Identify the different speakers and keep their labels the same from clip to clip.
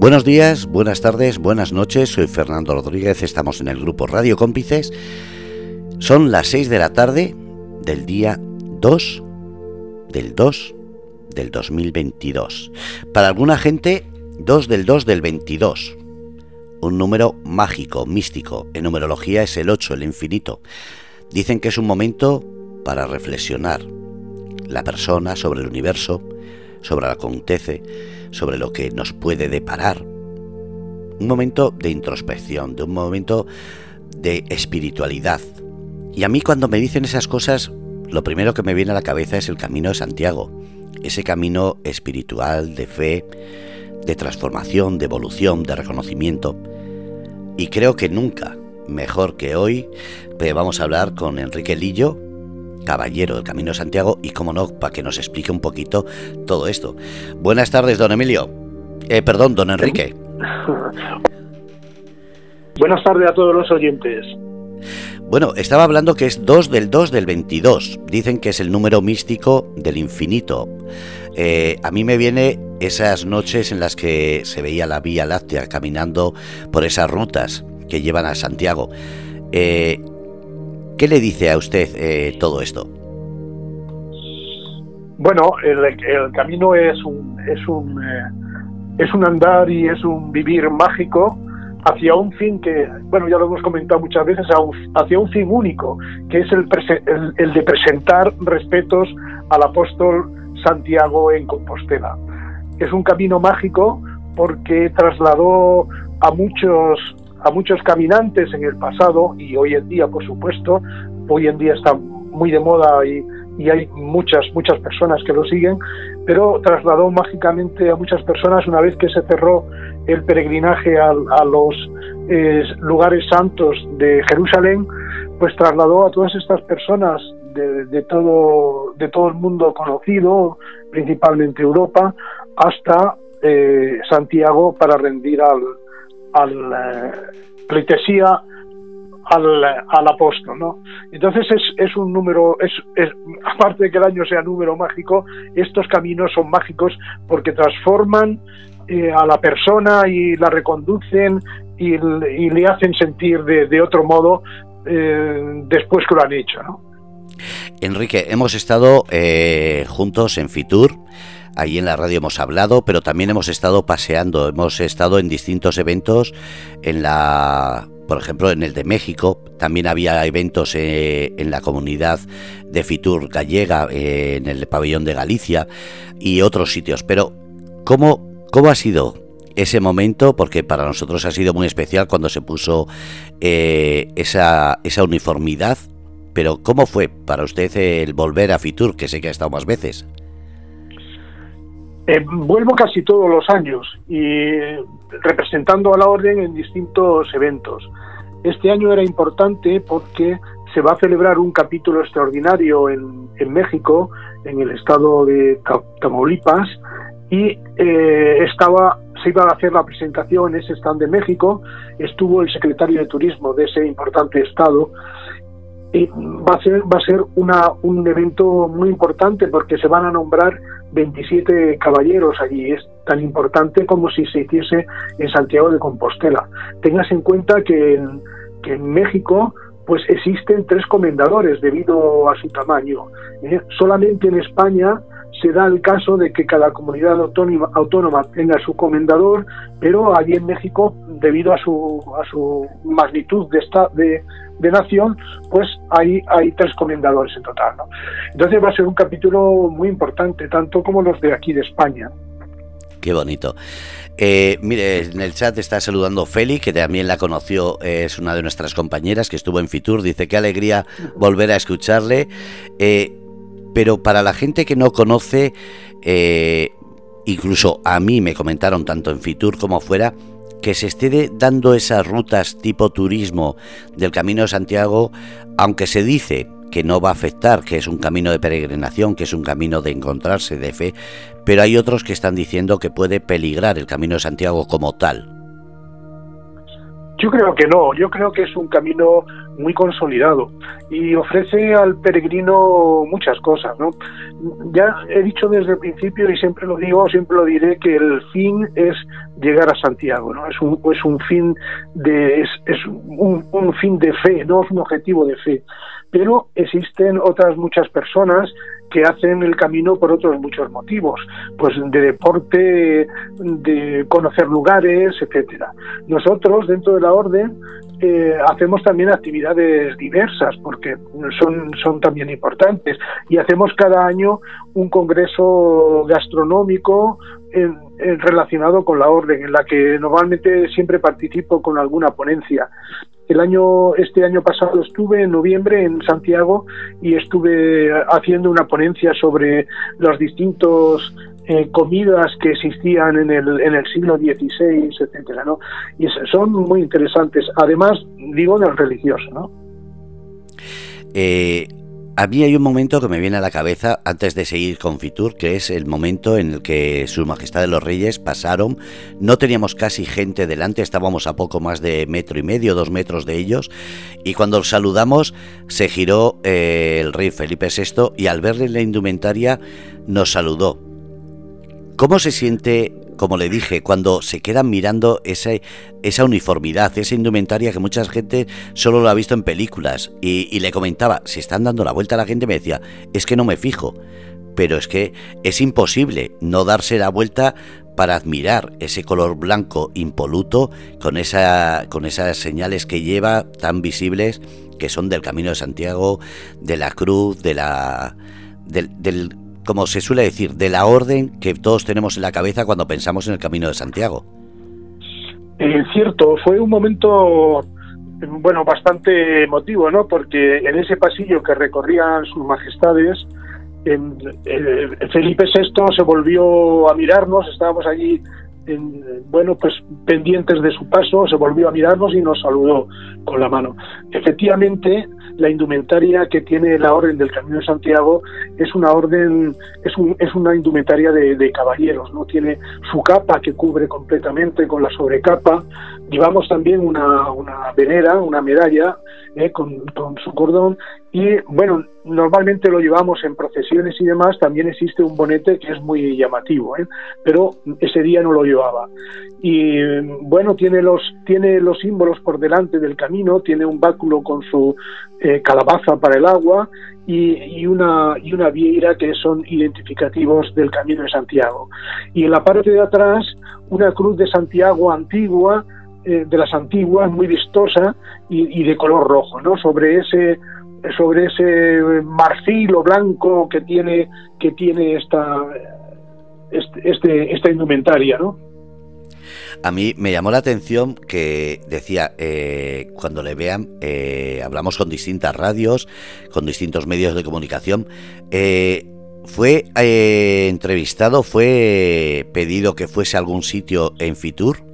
Speaker 1: Buenos días, buenas tardes, buenas noches, soy Fernando Rodríguez, estamos en el grupo Radio Cómplices. Son las 6 de la tarde del día 2 del 2 del 2022. Para alguna gente, 2 del 2 del 22. Un número mágico, místico. En numerología es el 8, el infinito. Dicen que es un momento para reflexionar. La persona sobre el universo, sobre lo que acontece, sobre lo que nos puede deparar. Un momento de introspección, de un momento de espiritualidad. Y a mí cuando me dicen esas cosas, lo primero que me viene a la cabeza es el camino de Santiago, ese camino espiritual de fe, de transformación, de evolución, de reconocimiento. Y creo que nunca, mejor que hoy, pues vamos a hablar con Enrique Lillo, caballero del Camino de Santiago, y como no, para que nos explique un poquito todo esto. Buenas tardes, don Emilio. Eh, perdón, don Enrique.
Speaker 2: Buenas tardes a todos los oyentes.
Speaker 1: Bueno, estaba hablando que es 2 del 2 del 22. Dicen que es el número místico del infinito. Eh, a mí me viene esas noches en las que se veía la Vía Láctea caminando por esas rutas que llevan a Santiago. Eh, ¿Qué le dice a usted eh, todo esto?
Speaker 2: Bueno, el, camino es un, es un, es un andar y es un vivir mágico hacia un fin que, bueno, ya lo hemos comentado muchas veces, hacia un fin único, que es el, el, de presentar respetos al apóstol Santiago en Compostela. Es un camino mágico porque trasladó a muchos a muchos caminantes en el pasado y hoy en día, por supuesto, hoy en día está muy de moda y, y hay muchas, muchas personas que lo siguen, pero trasladó mágicamente a muchas personas una vez que se cerró el peregrinaje a, los eh, lugares santos de Jerusalén, pues trasladó a todas estas personas de, todo, de todo el mundo conocido, principalmente Europa, hasta eh, Santiago para rendir al, al eh, pleitesía al, al, apóstol, ¿no? Entonces es, es un número, es, es, aparte de que el año sea número mágico, estos caminos son mágicos porque transforman eh, a la persona y la reconducen y, le hacen sentir de, otro modo eh, después que lo han hecho. ¿no?
Speaker 1: Enrique, hemos estado eh, juntos en Fitur. Ahí en la radio hemos hablado, pero también hemos estado paseando, hemos estado en distintos eventos, en la, por ejemplo, en el de México, también había eventos en la comunidad de Fitur gallega, en el pabellón de Galicia y otros sitios. Pero, ¿cómo ¿Cómo ha sido ese momento? Porque para nosotros ha sido muy especial cuando se puso eh, esa, esa uniformidad. Pero ¿cómo fue para usted el volver a Fitur, que sé que ha estado más veces?
Speaker 2: Eh, vuelvo casi todos los años y representando a la orden en distintos eventos. Este año era importante porque se va a celebrar un capítulo extraordinario en, en México, en el estado de Tamaulipas, y eh, estaba se iba a hacer la presentación en ese stand de México, estuvo el secretario de Turismo de ese importante estado y va a ser va a ser una, un evento muy importante porque se van a nombrar 27 caballeros allí es tan importante como si se hiciese en Santiago de Compostela tengas en cuenta que en, que en México pues existen tres comendadores debido a su tamaño ¿eh? solamente en España se da el caso de que cada comunidad autónoma, autónoma tenga su comendador, pero allí en México, debido a su, a su magnitud de, esta, de, nación, pues hay, hay tres comendadores en total. Entonces va a ser un capítulo muy importante, tanto como los de aquí de España.
Speaker 1: Qué bonito. Eh, mire, en el chat está saludando Feli, que también la conoció, es una de nuestras compañeras que estuvo en Fitur. Dice qué alegría volver a escucharle. Eh, pero para la gente que no conoce, eh, incluso a mí me comentaron tanto en Fitur como fuera, que se esté dando esas rutas tipo turismo del Camino de Santiago, aunque se dice que no va a afectar, que es un camino de peregrinación, que es un camino de encontrarse, de fe, pero hay otros que están diciendo que puede peligrar el Camino de Santiago como tal.
Speaker 2: Yo creo que no, yo creo que es un camino muy consolidado y ofrece al peregrino muchas cosas, ¿no? Ya he dicho desde el principio y siempre lo digo, siempre lo diré que el fin es llegar a Santiago, ¿no? Es un, es un fin de es, un, un fin de fe, no es un objetivo de fe, pero existen otras muchas personas que hacen el camino por otros muchos motivos, pues de deporte, de conocer lugares, etcétera. Nosotros dentro de la orden eh, hacemos también actividades diversas porque son, son también importantes y hacemos cada año un congreso gastronómico relacionado con la orden en la que normalmente siempre participo con alguna ponencia el año, este año pasado estuve en noviembre en Santiago y estuve haciendo una ponencia sobre los distintos eh, comidas que existían en el, en el siglo XVI, etcétera, ¿no? Y son muy interesantes. Además, digo, del religioso, ¿no?
Speaker 1: Eh, a mí hay un momento que me viene a la cabeza antes de seguir con Fitur, que es el momento en el que Su Majestad de los Reyes pasaron. No teníamos casi gente delante, estábamos a poco más de metro y medio, dos metros de ellos. Y cuando saludamos, se giró eh, el rey Felipe VI y al verle la indumentaria nos saludó. ¿Cómo se siente como le dije, cuando se quedan mirando esa, uniformidad, esa indumentaria que mucha gente solo lo ha visto en películas. Y, le comentaba, si están dando la vuelta a la gente, me decía, es que no me fijo. Pero es que es imposible no darse la vuelta para admirar ese color blanco impoluto con, esa, con esas señales que lleva tan visibles que son del Camino de Santiago, de la cruz, de la, del como se suele decir, de la orden que todos tenemos en la cabeza cuando pensamos en el Camino de Santiago.
Speaker 2: Es cierto, fue un momento bueno, bastante emotivo, ¿no? Porque en ese pasillo que recorrían sus majestades, en, Felipe VI se volvió a mirarnos, estábamos allí, en, bueno, pues pendientes de su paso, se volvió a mirarnos y nos saludó con la mano. Efectivamente, la indumentaria que tiene la Orden del Camino de Santiago es una orden, es, un, es una indumentaria de, caballeros, ¿no? Tiene su capa que cubre completamente con la sobrecapa, llevamos también una venera, una medalla ¿eh? con, con su cordón y bueno, normalmente lo llevamos en procesiones y demás, también existe un bonete que es muy llamativo, ¿eh? pero ese día no lo llevaba. Y bueno, tiene los, tiene los símbolos por delante del camino, tiene un báculo con su eh, calabaza para el agua y, una, y una vieira que son identificativos del Camino de Santiago. Y en la parte de atrás, una cruz de Santiago antigua, eh, de las antiguas, muy vistosa y, de color rojo, ¿no? Sobre ese sobre ese marfil o blanco que tiene que tiene esta este, este, esta indumentaria, ¿no?
Speaker 1: A mí me llamó la atención que decía, eh, cuando le vean, eh, hablamos con distintas radios, con distintos medios de comunicación, eh, ¿fue entrevistado, fue pedido que fuese a algún sitio en Fitur?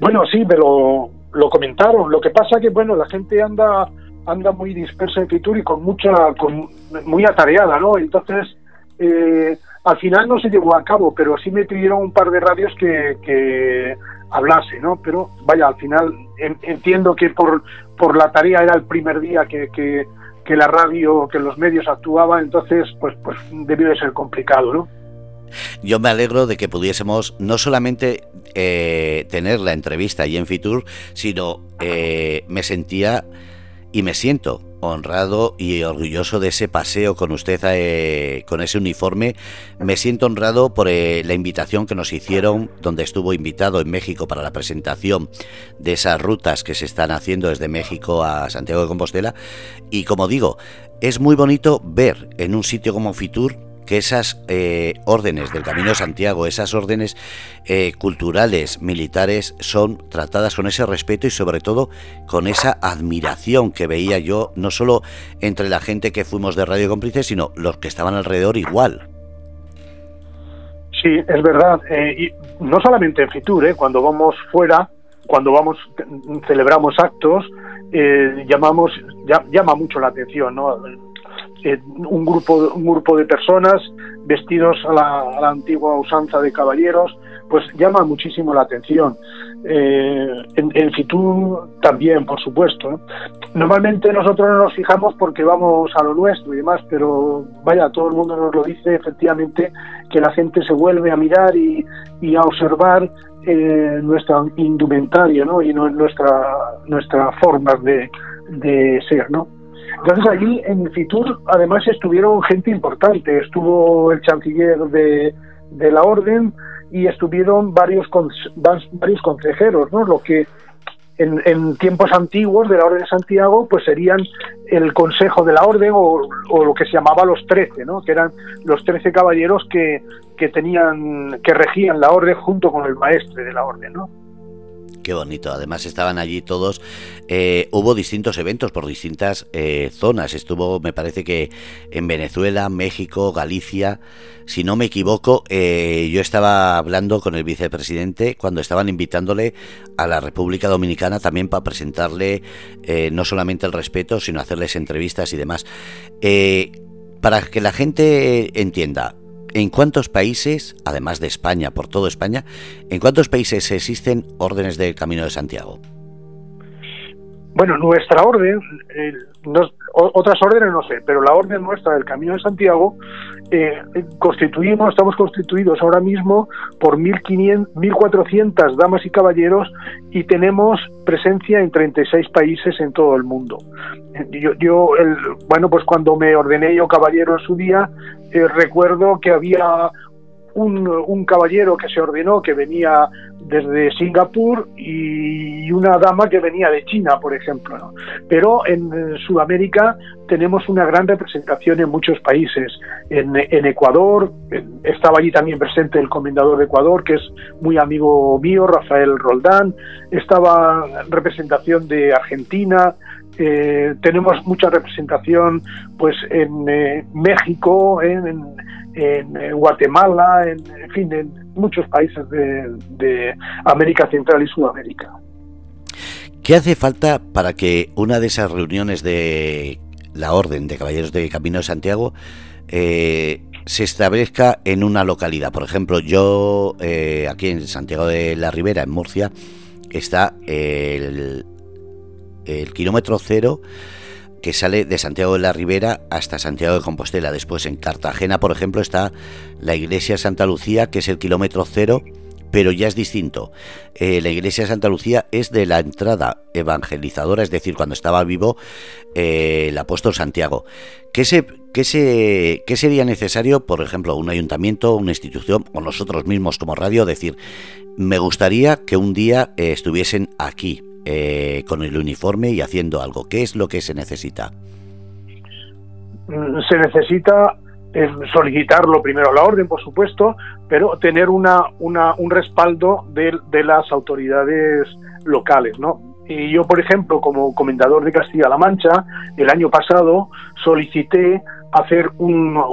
Speaker 2: Bueno, sí, pero lo comentaron. Lo que pasa que, bueno, la gente anda anda muy dispersa en Fitur y con mucha, con, muy atareada, ¿no? Entonces, eh, al final no se llevó a cabo, pero sí me pidieron un par de radios que, que hablase, ¿no? Pero vaya, al final entiendo que por, por la tarea era el primer día que, que, que la radio, que los medios actuaban, entonces pues, pues debió de ser complicado, ¿no?
Speaker 1: Yo me alegro de que pudiésemos no solamente eh, tener la entrevista ahí en Fitur, sino eh, me sentía y me siento honrado y orgulloso de ese paseo con usted eh, con ese uniforme. Me siento honrado por la invitación que nos hicieron, donde estuvo invitado en México para la presentación de esas rutas que se están haciendo desde México a Santiago de Compostela. Y como digo, es muy bonito ver en un sitio como Fitur que esas eh, órdenes del Camino de Santiago, esas órdenes eh, culturales, militares, son tratadas con ese respeto y sobre todo con esa admiración que veía yo, no solo entre la gente que fuimos de Radio Cómplices, sino los que estaban alrededor igual.
Speaker 2: Sí, es verdad. Eh, y no solamente en Fitur, cuando vamos fuera, cuando vamos, celebramos actos, llamamos, llama mucho la atención, ¿no? Un, grupo, un grupo de personas vestidos a la, antigua usanza de caballeros, pues llama muchísimo la atención. Eh, en, en, también, por supuesto. Normalmente nosotros no nos fijamos porque vamos a lo nuestro y demás, pero vaya, todo el mundo nos lo dice efectivamente que la gente se vuelve a mirar y, a observar eh, nuestra indumentaria ¿no? y nuestra, nuestra forma de, de ser. ¿no? Entonces allí en Fitur además estuvieron gente importante, estuvo el chanciller de, la orden y estuvieron varios varios consejeros, ¿no? Lo que en, tiempos antiguos de la Orden de Santiago, pues serían el Consejo de la Orden o, o lo que se llamaba los Trece, ¿no? que eran los trece caballeros que, que tenían, que regían la Orden junto con el maestre de la Orden. ¿no?
Speaker 1: Qué bonito. Además estaban allí todos. Eh, hubo distintos eventos por distintas eh, zonas. Estuvo, me parece que en Venezuela, México, Galicia. Si no me equivoco, eh, yo estaba hablando con el vicepresidente cuando estaban invitándole a la República Dominicana también para presentarle no solamente el respeto, sino hacerles entrevistas y demás. para que la gente entienda, ¿En cuántos países, además de España, por todo España, en cuántos países existen órdenes del Camino de Santiago?
Speaker 2: Bueno, nuestra orden, eh, otras órdenes no sé, pero la orden nuestra del Camino de Santiago, eh, constituimos, estamos constituidos ahora mismo por 1.400 damas y caballeros y tenemos presencia en 36 países en todo el mundo. Yo, yo el, bueno, pues cuando me ordené yo caballero en su día, eh, recuerdo que había un, caballero que se ordenó que venía desde Singapur y una dama que venía de China, por ejemplo. Pero en, Sudamérica tenemos una gran representación en muchos países. En, Ecuador, estaba allí también presente el comendador de Ecuador, que es muy amigo mío, Rafael Roldán. Estaba representación de Argentina, eh, tenemos mucha representación pues en eh, México, en, Guatemala, en, fin, en muchos países de, América Central y Sudamérica.
Speaker 1: ¿Qué hace falta para que una de esas reuniones de la Orden de Caballeros de Camino de Santiago eh, se establezca en una localidad? Por ejemplo, yo aquí en Santiago de la Ribera, en Murcia, está el, el kilómetro cero que sale de Santiago de la Ribera hasta Santiago de Compostela. Después en Cartagena, por ejemplo, está la iglesia Santa Lucía, que es el kilómetro cero, pero ya es distinto. Eh, la iglesia Santa Lucía es de la entrada evangelizadora, es decir, cuando estaba vivo eh, el apóstol Santiago. ¿Qué, se, qué, se, ¿Qué sería necesario, por ejemplo, un ayuntamiento, una institución o nosotros mismos como radio, decir, me gustaría que un día eh, estuviesen aquí, eh, con el uniforme y haciendo algo. ¿Qué es lo que se necesita?
Speaker 2: Mm, se necesita eh, solicitarlo primero la orden, por supuesto, pero tener una, un respaldo de, de las autoridades locales, ¿no? Y yo, por ejemplo, como comendador de Castilla-La Mancha, el año pasado solicité hacer una,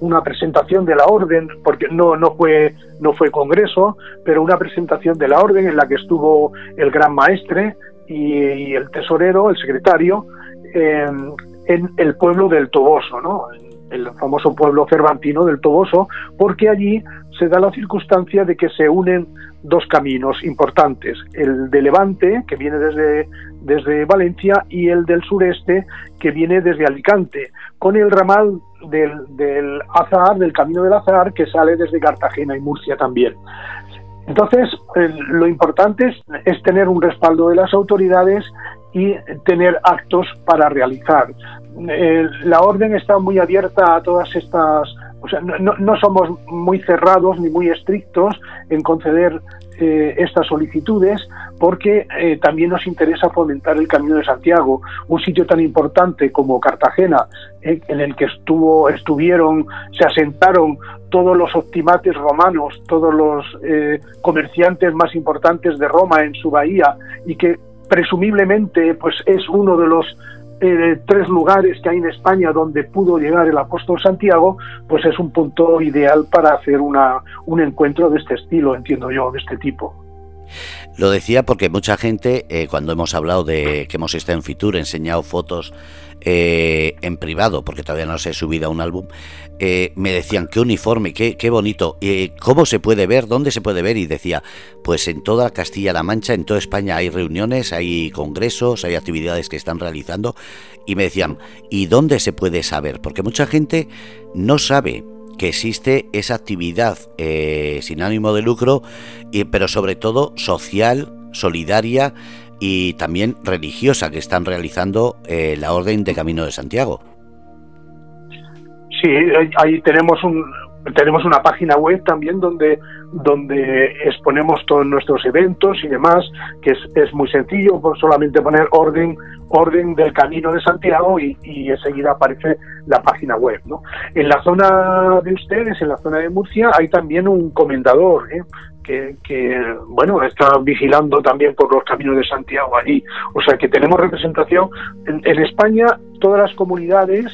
Speaker 2: una, presentación de la orden, porque no, no, fue, no fue congreso, pero una presentación de la orden en la que estuvo el gran maestre y, el tesorero, el secretario, en el pueblo del Toboso, ¿no? El famoso pueblo cervantino del Toboso, porque allí se da la circunstancia de que se unen dos caminos importantes, el de Levante, que viene desde, desde Valencia, y el del sureste, que viene desde Alicante, con el ramal del, del Azahar, del Camino del Azahar, que sale desde Cartagena y Murcia también. Entonces, lo importante es, tener un respaldo de las autoridades y tener actos para realizar. la orden está muy abierta a todas estas o sea, no, somos muy cerrados ni muy estrictos en conceder eh, estas solicitudes porque eh, también nos interesa fomentar el Camino de Santiago, un sitio tan importante como Cartagena, eh, en el que estuvo, estuvieron, se asentaron todos los optimates romanos, todos los comerciantes más importantes de Roma en su bahía y que presumiblemente pues es uno de los eh, tres lugares que hay en España donde pudo llegar el apóstol Santiago, pues es un punto ideal para hacer una, un encuentro de este estilo, entiendo yo, de este tipo.
Speaker 1: Lo decía porque mucha gente, eh, cuando hemos hablado de que hemos estado en Fitur, enseñado fotos eh, en privado, porque todavía no se he subido a un álbum, eh, me decían, qué uniforme, qué, qué bonito, eh, ¿cómo se puede ver? ¿Dónde se puede ver? Y decía, pues en toda Castilla-La Mancha, en toda España hay reuniones, hay congresos, hay actividades que están realizando. Y me decían, ¿y dónde se puede saber? Porque mucha gente no sabe que existe esa actividad eh, sin ánimo de lucro, pero sobre todo social, solidaria y también religiosa que están realizando la Orden de Camino de Santiago.
Speaker 2: Sí, ahí tenemos un tenemos una página web también donde donde exponemos todos nuestros eventos y demás, que es, es muy sencillo, por solamente poner orden orden del Camino de Santiago y, y, enseguida aparece la página web. ¿no? En la zona de ustedes, en la zona de Murcia, hay también un comendador ¿eh? Que, que, bueno, está vigilando también por los caminos de Santiago allí. O sea que tenemos representación. En, en España, todas las comunidades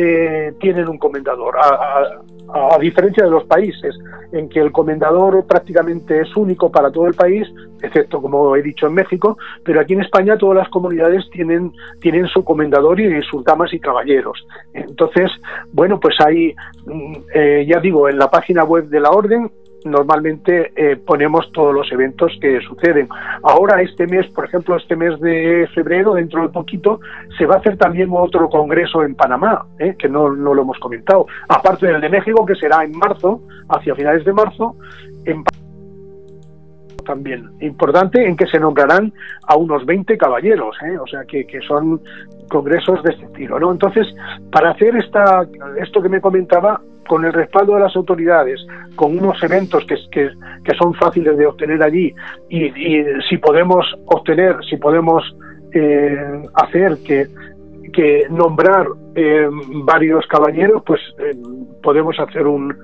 Speaker 2: eh, tienen un comendador, a, diferencia de los países en que el comendador prácticamente es único para todo el país, excepto como he dicho en México, pero aquí en España todas las comunidades tienen, tienen su comendador y sus damas y caballeros. Entonces, bueno, pues ahí, mm, eh, ya digo, en la página web de la orden normalmente eh, ponemos todos los eventos que suceden. Ahora, este mes, por ejemplo, este mes de febrero, dentro de poquito, se va a hacer también otro congreso en Panamá, eh, que no, no, lo hemos comentado. Aparte del de México, que será en marzo, hacia finales de marzo, también importante en que se nombrarán a unos 20 caballeros, ¿eh? o sea que, que, son congresos de este estilo. Entonces, para hacer esta, esto que me comentaba, con el respaldo de las autoridades, con unos eventos que, que, son fáciles de obtener allí y, si podemos obtener, si podemos eh, hacer que, que nombrar eh, varios caballeros, pues eh, podemos hacer un,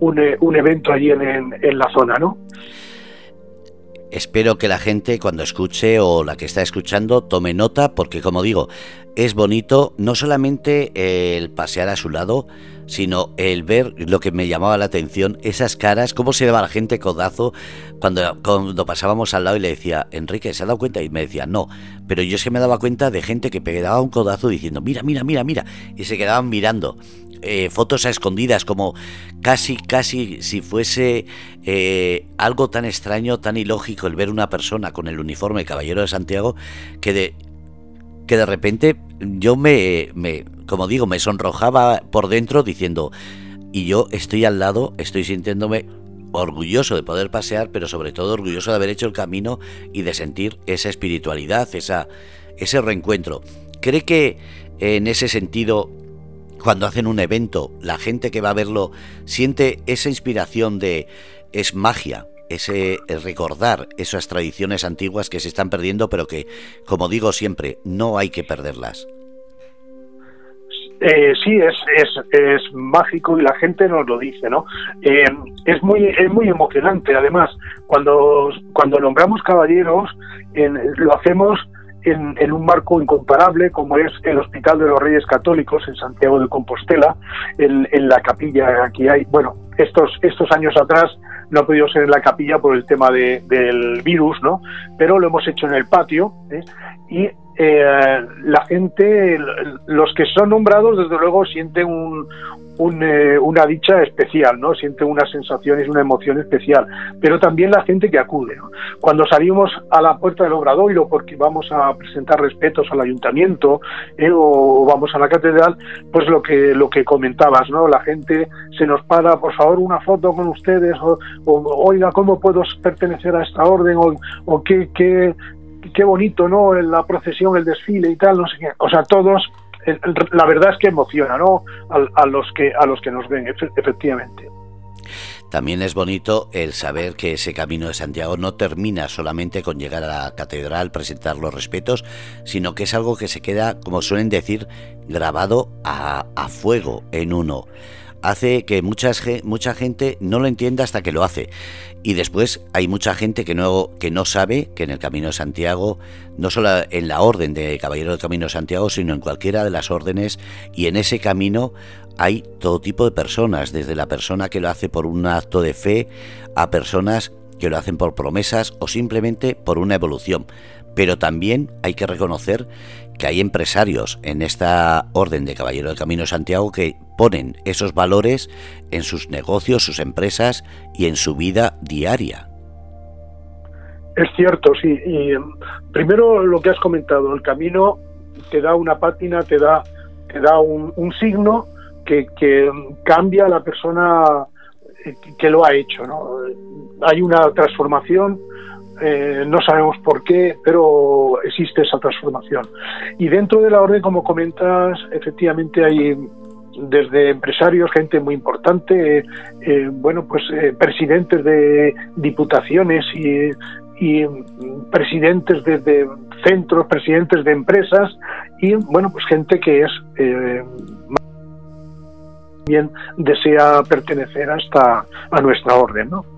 Speaker 2: un, eh, un evento allí en, en la zona, ¿no?
Speaker 1: Espero que la gente cuando escuche o la que está escuchando tome nota porque como digo, es bonito no solamente el pasear a su lado, sino el ver lo que me llamaba la atención, esas caras, cómo se daba la gente codazo cuando, cuando pasábamos al lado y le decía, Enrique, ¿se ha dado cuenta? Y me decía, no, pero yo se me daba cuenta de gente que pegaba un codazo diciendo, mira, mira, mira, mira, y se quedaban mirando. Eh, fotos a escondidas, como casi, casi si fuese eh, algo tan extraño, tan ilógico el ver una persona con el uniforme Caballero de Santiago, que de, que de repente yo me, me, como digo, me sonrojaba por dentro diciendo, y yo estoy al lado, estoy sintiéndome orgulloso de poder pasear, pero sobre todo orgulloso de haber hecho el camino y de sentir esa espiritualidad, esa, ese reencuentro. ¿Cree que en ese sentido, cuando hacen un evento, la gente que va a verlo siente esa inspiración de es magia, ese recordar esas tradiciones antiguas que se están perdiendo, pero que, como digo siempre, no hay que perderlas.
Speaker 2: Eh, sí, es, es, es, mágico y la gente nos lo dice, ¿no? Eh, es muy es muy emocionante, además, cuando, cuando nombramos caballeros, en, lo hacemos en, en, un marco incomparable como es el Hospital de los Reyes Católicos en Santiago de Compostela, en, en la capilla que hay, bueno, estos, estos años atrás no ha podido ser en la capilla por el tema de, del virus, ¿no? Pero lo hemos hecho en el patio ¿eh? y eh, la gente, los que son nombrados, desde luego sienten un, eh, una dicha especial, ¿no? Sienten unas sensaciones, una emoción especial, pero también la gente que acude. Cuando salimos a la puerta del obradoiro porque vamos a presentar respetos al ayuntamiento ¿eh? o vamos a la catedral, pues lo que lo que comentabas, ¿no? La gente se nos para, por favor, una foto con ustedes o, oiga, ¿cómo puedo pertenecer a esta orden o, o qué, qué qué bonito, ¿no? La procesión, el desfile y tal, no sé qué. O sea, todos, la verdad es que emociona, ¿no? A, a los que a los que nos ven, efectivamente.
Speaker 1: También es bonito el saber que ese camino de Santiago no termina solamente con llegar a la catedral, presentar los respetos, sino que es algo que se queda, como suelen decir, grabado a, a fuego en uno hace que muchas, mucha gente no lo entienda hasta que lo hace. Y después hay mucha gente que no, que no sabe que en el Camino de Santiago, no solo en la orden de Caballero del Camino de Santiago, sino en cualquiera de las órdenes, y en ese camino hay todo tipo de personas, desde la persona que lo hace por un acto de fe a personas que lo hacen por promesas o simplemente por una evolución. Pero también hay que reconocer que hay empresarios en esta orden de Caballero del Camino de Santiago que ponen esos valores en sus negocios, sus empresas y en su vida diaria.
Speaker 2: Es cierto, sí. Y primero lo que has comentado, el camino te da una pátina, te da, te da un, signo que, cambia a la persona que lo ha hecho. ¿no? Hay una transformación, eh, no sabemos por qué, pero existe esa transformación. Y dentro de la orden, como comentas, efectivamente hay desde empresarios, gente muy importante, eh, bueno, pues eh, presidentes de diputaciones y, presidentes de, centros, presidentes de empresas y, bueno, pues gente que es eh, bien desea pertenecer hasta a nuestra orden, ¿no?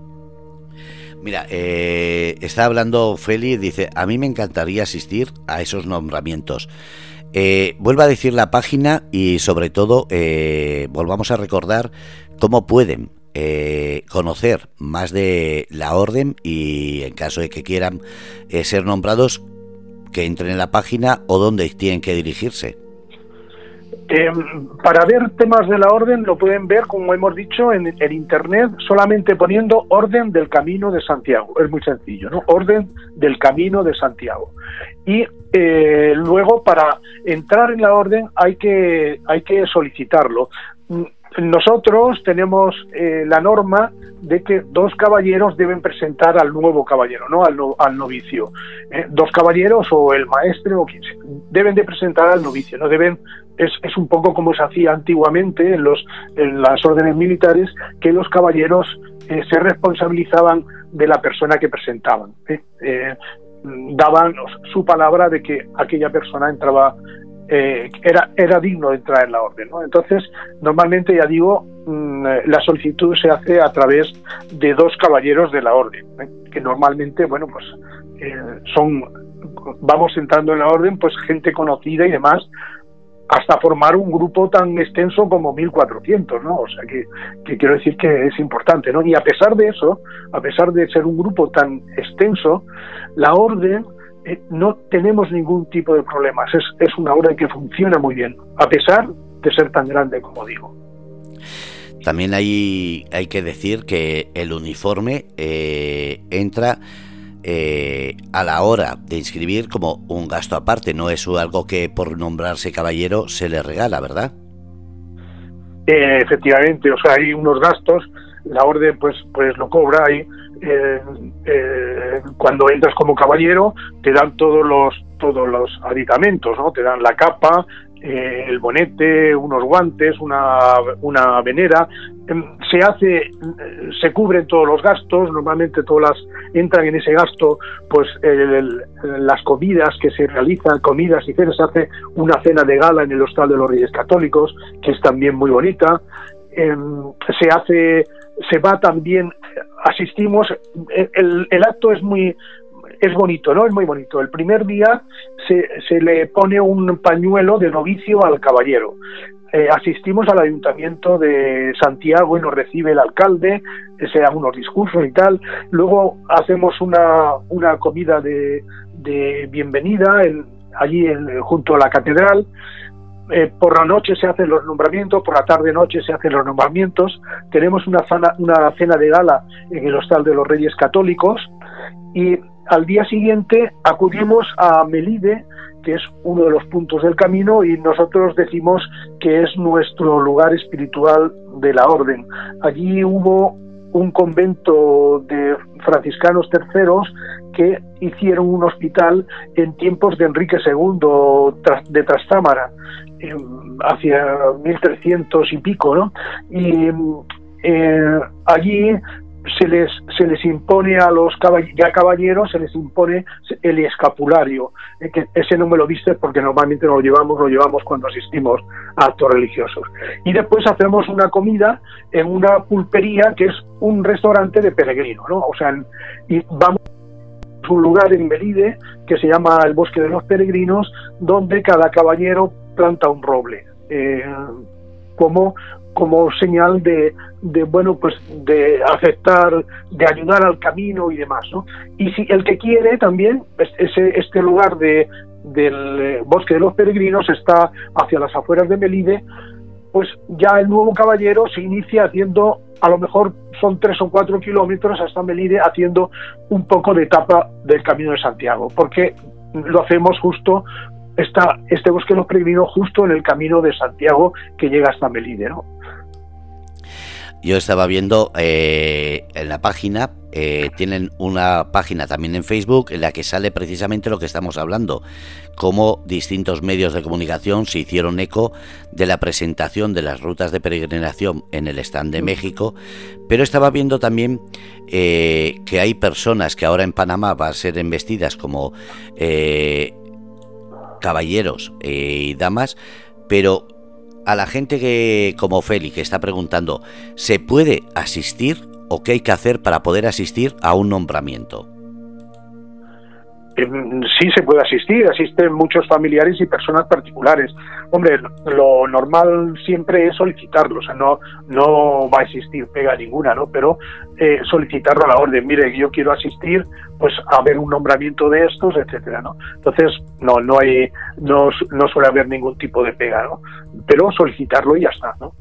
Speaker 1: Mira, está hablando Feli, dice, a mí me encantaría asistir a esos nombramientos. Eh, vuelva a decir la página y sobre todo eh, volvamos a recordar cómo pueden eh, conocer más de la orden y en caso de que quieran ser nombrados, que entren en la página o dónde tienen que dirigirse.
Speaker 2: Para ver temas de la orden lo pueden ver, como hemos dicho, en, el internet, solamente poniendo Orden del Camino de Santiago. Es muy sencillo, ¿no? Orden del Camino de Santiago. Y eh, luego para entrar en la orden hay que, hay que solicitarlo. Nosotros tenemos eh, la norma de que dos caballeros deben presentar al nuevo caballero, no al, novicio. Eh, dos caballeros o el maestre o quien sea, deben de presentar al novicio, no deben es, un poco como se hacía antiguamente en los las órdenes militares que los caballeros se responsabilizaban de la persona que presentaban daban su palabra de que aquella persona entraba, eh, era, era digno de entrar en la orden. Entonces, normalmente, ya digo, mm, la solicitud se hace a través de dos caballeros de la orden, ¿eh? que normalmente, bueno, pues eh, son, vamos entrando en la orden, pues gente conocida y demás, hasta formar un grupo tan extenso como 1400, ¿no? O sea que, quiero decir que es importante, ¿no? Y a pesar de eso, a pesar de ser un grupo tan extenso, la orden eh, no tenemos ningún tipo de problemas. Es, es una orden que funciona muy bien, a pesar de ser tan grande como digo.
Speaker 1: También hay, hay que decir que el uniforme eh, entra eh, a la hora de inscribir como un gasto aparte, no es algo que por nombrarse caballero se le regala, ¿verdad?
Speaker 2: Eh, efectivamente, o sea, hay unos gastos, la orden pues pues lo cobra y eh, cuando entras como caballero te dan todos los todos los aditamentos, ¿no? Te dan la capa, eh, el bonete, unos guantes, una, una venera. Em, se hace, se cubren todos los gastos, normalmente todas las entran en ese gasto, pues las comidas que se realizan, comidas y cenas, se hace una cena de gala en el Hostal de los Reyes Católicos, que es también muy bonita. Em, se hace, se va también, asistimos, el, el acto es muy es bonito, ¿no? Es muy bonito. El primer día se, se le pone un pañuelo de novicio al caballero. Eh, asistimos al ayuntamiento de Santiago y nos recibe el alcalde, se dan unos discursos y tal. Luego hacemos una, una comida de, de bienvenida allí junto a la catedral. Eh, por la noche se hacen los nombramientos, por la tarde noche se hacen los nombramientos. Tenemos una, una cena de gala en el Hostal de los Reyes Católicos y al día siguiente acudimos a Melide, que es uno de los puntos del camino, y nosotros decimos que es nuestro lugar espiritual de la orden. Allí hubo un convento de franciscanos terceros que hicieron un hospital en tiempos de Enrique II de Trastámara, hacia 1300 y pico, ¿no? Y eh, allí se les, se les impone a los ya caballeros, se les impone el escapulario, eh, que ese no me lo viste porque normalmente no lo llevamos, lo llevamos cuando asistimos a actos religiosos. Y después hacemos una comida en una pulpería que es un restaurante de peregrino, ¿no? O sea, y vamos un lugar en Melide que se llama el Bosque de los Peregrinos, donde cada caballero planta un roble. Eh, como como señal de, bueno pues de aceptar de ayudar al camino y demás ¿no? y si el que quiere también ese este lugar de, del eh, Bosque de los Peregrinos está hacia las afueras de Melide, pues ya el nuevo caballero se inicia haciendo, a lo mejor son tres o cuatro kilómetros hasta Melide, haciendo un poco de etapa del Camino de Santiago, porque lo hacemos justo está este bosque los peregrinos justo en el camino de Santiago que llega hasta Melide, ¿no?
Speaker 1: Yo estaba viendo eh, en la página, eh, tienen una página también en Facebook en la que sale precisamente lo que estamos hablando, cómo distintos medios de comunicación se hicieron eco de la presentación de las rutas de peregrinación en el stand de México, pero estaba viendo también eh, que hay personas que ahora en Panamá van a ser investidas como caballeros y damas, pero a la gente que, como Feli, que está preguntando, ¿se puede asistir o qué hay que hacer para poder asistir a un nombramiento?
Speaker 2: Sí se puede asistir, asisten muchos familiares y personas particulares. Hombre, lo normal siempre es solicitarlo, o sea, no, no va a existir pega ninguna, ¿no? Pero eh, solicitarlo a la orden, mire, yo quiero asistir, pues a ver un nombramiento de estos, etcétera, ¿no? Entonces, no, no hay, no, no suele haber ningún tipo de pega, ¿no? Pero solicitarlo y ya está, ¿no?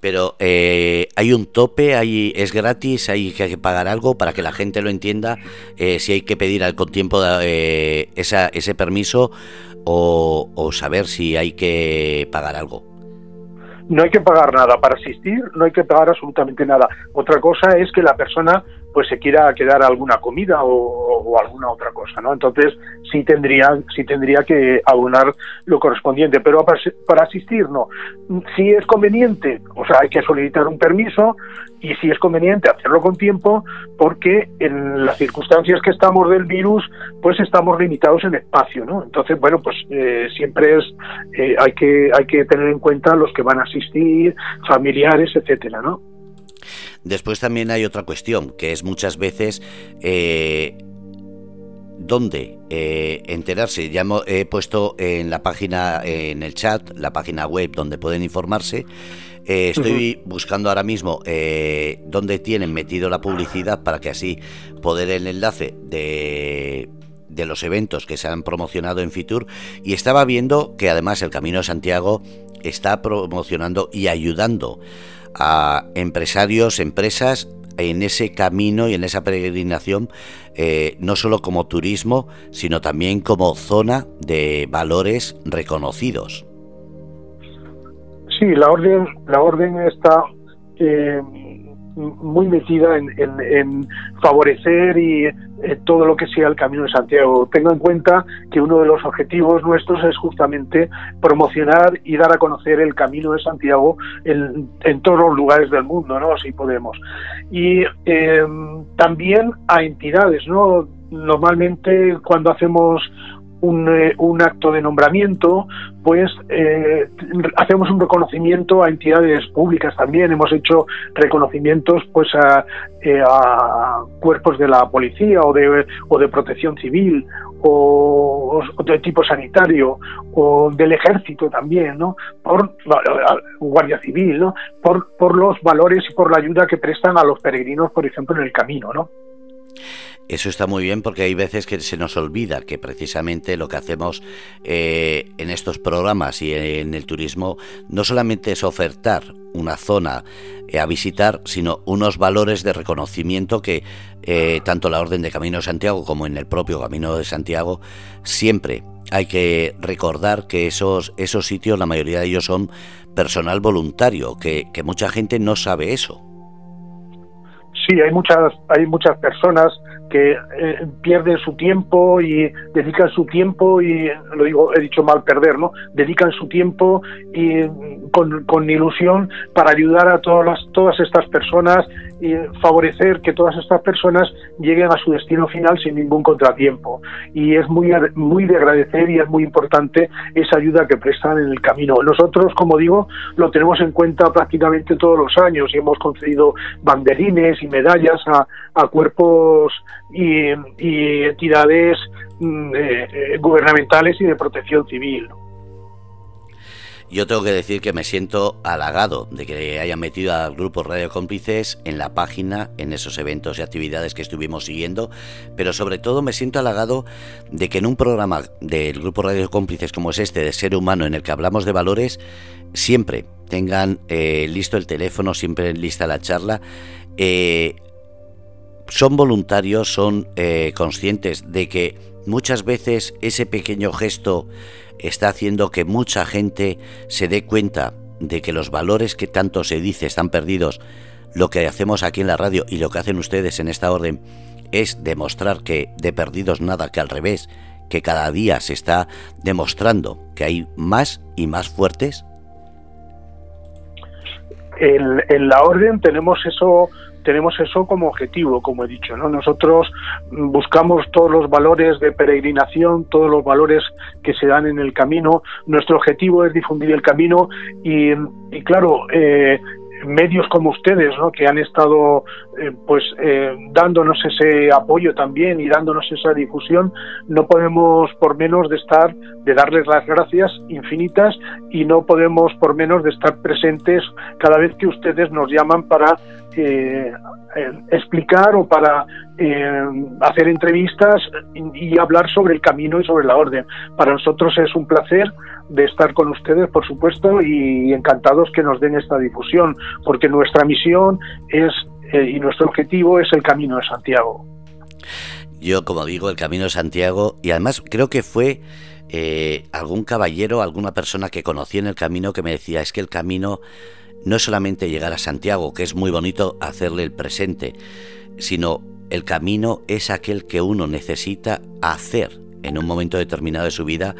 Speaker 1: Pero eh, hay un tope, hay, es gratis, hay que pagar algo para que la gente lo entienda, eh, si hay que pedir al con tiempo eh, ese permiso o saber si hay que pagar algo.
Speaker 2: No hay que pagar nada para asistir, no hay que pagar absolutamente nada. Otra cosa es que la persona pues se quiera quedar alguna comida o, alguna otra cosa, ¿no? Entonces sí tendría, sí tendría que abonar lo correspondiente, pero para, asistir no. Si es conveniente, o sea, hay que solicitar un permiso y si es conveniente hacerlo con tiempo, porque en las circunstancias que estamos del virus, pues estamos limitados en espacio, ¿no? Entonces, bueno, pues eh, siempre es, eh, hay que, hay que tener en cuenta los que van a asistir, familiares, etcétera, ¿no?
Speaker 1: Después también hay otra cuestión, que es muchas veces eh, dónde eh, enterarse. Ya he puesto en la página, en el chat, la página web donde pueden informarse. Eh, estoy buscando ahora mismo eh, dónde tienen metido la publicidad para que así poder el enlace de, de los eventos que se han promocionado en Fitur y estaba viendo que además el Camino de Santiago está promocionando y ayudando a empresarios, empresas en ese camino y en esa peregrinación, eh, no solo como turismo, sino también como zona de valores reconocidos.
Speaker 2: Sí, la orden, la orden está eh, muy metida en, favorecer y eh, todo lo que sea el Camino de Santiago. Tengo en cuenta que uno de los objetivos nuestros es justamente promocionar y dar a conocer el Camino de Santiago en, todos los lugares del mundo, ¿no? Si podemos. Y em, también a entidades, ¿no? Normalmente cuando hacemos un, eh, un, acto de nombramiento, pues eh, hacemos un reconocimiento a entidades públicas también. Hemos hecho reconocimientos pues a, eh, a cuerpos de la policía o de, o de protección civil o, de tipo sanitario o del ejército también, ¿no? Por guardia civil, ¿no? Por, por los valores y por la ayuda que prestan a los peregrinos, por ejemplo, en el camino, ¿no?
Speaker 1: Eso está muy bien porque hay veces que se nos olvida que precisamente lo que hacemos eh, en estos programas y en el turismo no solamente es ofertar una zona eh, a visitar, sino unos valores de reconocimiento que eh, tanto la Orden de Camino de Santiago como en el propio Camino de Santiago siempre hay que recordar que esos, esos sitios, la mayoría de ellos son personal voluntario, que, que mucha gente no sabe eso.
Speaker 2: Sí, hay muchas, hay muchas personas que eh, pierden su tiempo y dedican su tiempo y lo digo he dicho mal perder no dedican su tiempo y con, con ilusión para ayudar a todas las, todas estas personas y favorecer que todas estas personas lleguen a su destino final sin ningún contratiempo. Y es muy muy de agradecer y es muy importante esa ayuda que prestan en el camino. Nosotros como digo lo tenemos en cuenta prácticamente todos los años y hemos concedido banderines y medallas a, a cuerpos y, entidades mm, eh, eh, gubernamentales y de protección civil.
Speaker 1: Yo tengo que decir que me siento halagado de que hayan metido al grupo Radio Cómplices en la página, en esos eventos y actividades que estuvimos siguiendo, pero sobre todo me siento halagado de que en un programa del grupo Radio Cómplices como es este, de ser humano, en el que hablamos de valores, siempre tengan eh, listo el teléfono, siempre lista la charla. Eh, son voluntarios, son eh, conscientes de que muchas veces ese pequeño gesto está haciendo que mucha gente se dé cuenta de que los valores que tanto se dice están perdidos. Lo que hacemos aquí en la radio y lo que hacen ustedes en esta orden es demostrar que de perdidos nada, que al revés, que cada día se está demostrando que hay más y más fuertes?
Speaker 2: En, la orden tenemos eso tenemos eso como objetivo, como he dicho, ¿no? Nosotros buscamos todos los valores de peregrinación, todos los valores que se dan en el camino. Nuestro objetivo es difundir el camino y, y claro, eh, medios como ustedes, ¿no? que han estado eh, pues eh, dándonos ese apoyo también y dándonos esa difusión, no podemos por menos de estar, de darles las gracias infinitas y no podemos por menos de estar presentes cada vez que ustedes nos llaman para eh, explicar o para hacer entrevistas y hablar sobre el camino y sobre la orden. Para nosotros es un placer de estar con ustedes, por supuesto, y encantados que nos den esta difusión, porque nuestra misión es eh, y nuestro objetivo es el Camino de Santiago.
Speaker 1: Yo, como digo, el Camino de Santiago, y además creo que fue eh, algún caballero, alguna persona que conocí en el camino que me decía, es que el camino no es solamente llegar a Santiago, que es muy bonito hacerle el presente, sino el camino es aquel que uno necesita hacer en un momento determinado de su vida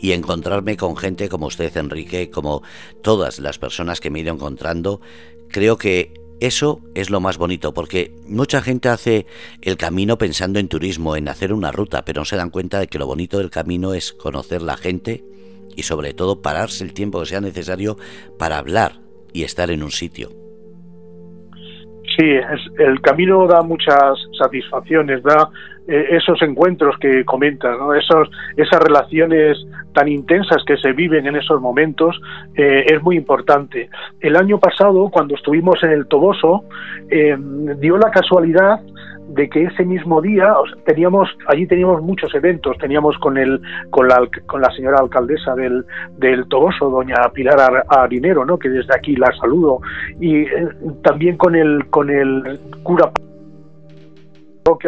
Speaker 1: y encontrarme con gente como usted, Enrique, como todas las personas que me he ido encontrando, creo que eso es lo más bonito, porque mucha gente hace el camino pensando en turismo, en hacer una ruta, pero no se dan cuenta de que lo bonito del camino es conocer la gente y sobre todo pararse el tiempo que sea necesario para hablar y estar en un sitio.
Speaker 2: Sí, el camino da muchas satisfacciones, da eh, esos encuentros que comentas. Esos, esas relaciones tan intensas que se viven en esos momentos, eh, es muy importante. El año pasado, cuando estuvimos en el Toboso, eh, dio la casualidad de que ese mismo día teníamos allí teníamos muchos eventos teníamos con el con la con la señora alcaldesa del, del Toboso doña Pilar Arinero no que desde aquí la saludo y también con el con el cura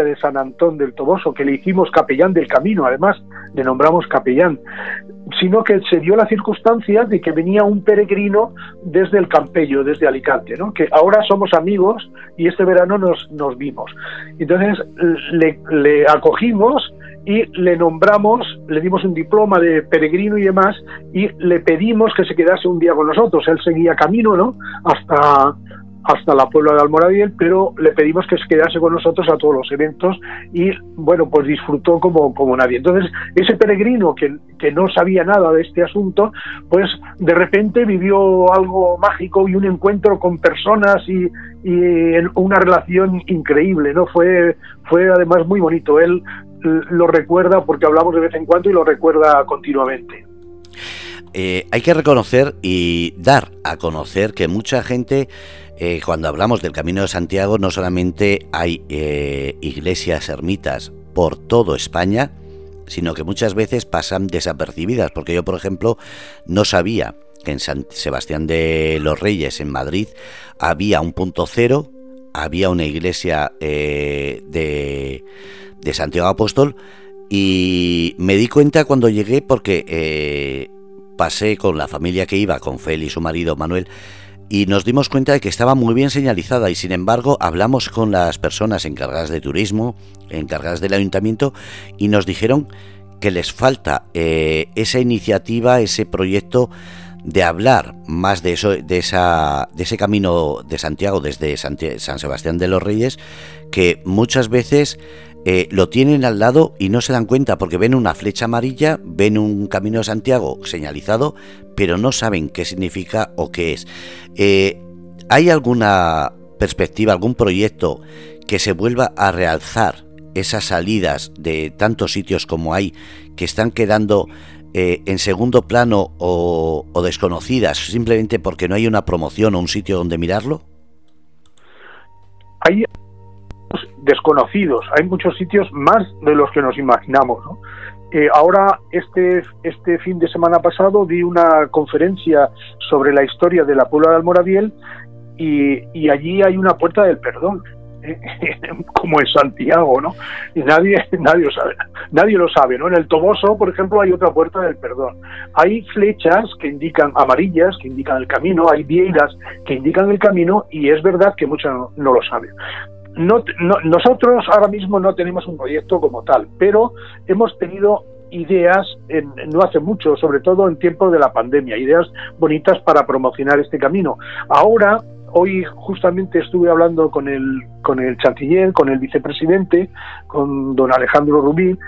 Speaker 2: de San Antón del Toboso, que le hicimos capellán del camino, además le nombramos capellán, sino que se dio la circunstancia de que venía un peregrino desde el Campello, desde Alicante, ¿no? que ahora somos amigos y este verano nos, nos vimos. Entonces le, le acogimos y le nombramos, le dimos un diploma de peregrino y demás, y le pedimos que se quedase un día con nosotros. Él seguía camino, ¿no? Hasta, hasta la Puebla de Almoradín, pero le pedimos que se quedase con nosotros a todos los eventos y, bueno, pues disfrutó como, como nadie. Entonces, ese peregrino que, que no sabía nada de este asunto, pues de repente vivió algo mágico y un encuentro con personas y, y una relación increíble, ¿no? Fue, fue además muy bonito. Él lo recuerda porque hablamos de vez en cuando y lo recuerda continuamente.
Speaker 1: Eh, hay que reconocer y dar a conocer que mucha gente eh, cuando hablamos del Camino de Santiago no solamente hay eh, iglesias ermitas por todo España, sino que muchas veces pasan desapercibidas, porque yo, por ejemplo, no sabía que en San Sebastián de los Reyes, en Madrid, había un punto cero, había una iglesia eh, de, de, Santiago Apóstol, y me di cuenta cuando llegué porque pasé con la familia que iba, con Fel y su marido Manuel, y nos dimos cuenta de que estaba muy bien señalizada y sin embargo hablamos con las personas encargadas de turismo, encargadas del ayuntamiento y nos dijeron que les falta eh, esa iniciativa, ese proyecto de hablar más de eso, de esa, de ese camino de Santiago desde San Sebastián de los Reyes, que muchas veces eh, lo tienen al lado y no se dan cuenta porque ven una flecha amarilla, ven un camino de Santiago señalizado, pero no saben qué significa o qué es. Eh, ¿Hay alguna perspectiva, algún proyecto que se vuelva a realzar esas salidas de tantos sitios como hay que están quedando eh, en segundo plano o, desconocidas simplemente porque no hay una promoción o un sitio donde mirarlo?
Speaker 2: Hay desconocidos, hay muchos sitios más de los que nos imaginamos. Eh, ahora, este, este fin de semana pasado, di una conferencia sobre la historia de la Puebla de Almoraviel y, allí hay una puerta del perdón. como en Santiago, ¿no? Y nadie, nadie lo sabe, nadie lo sabe, ¿no? En el Toboso, por ejemplo, hay otra puerta del perdón. Hay flechas que indican amarillas, que indican el camino, hay vieiras que indican el camino, y es verdad que muchos no, lo saben. No, nosotros ahora mismo no tenemos un proyecto como tal, pero hemos tenido ideas en, no hace mucho, sobre todo en tiempo de la pandemia, ideas bonitas para promocionar este camino. Ahora hoy justamente estuve hablando con el, con el chanciller, con el vicepresidente, con don Alejandro Rubí,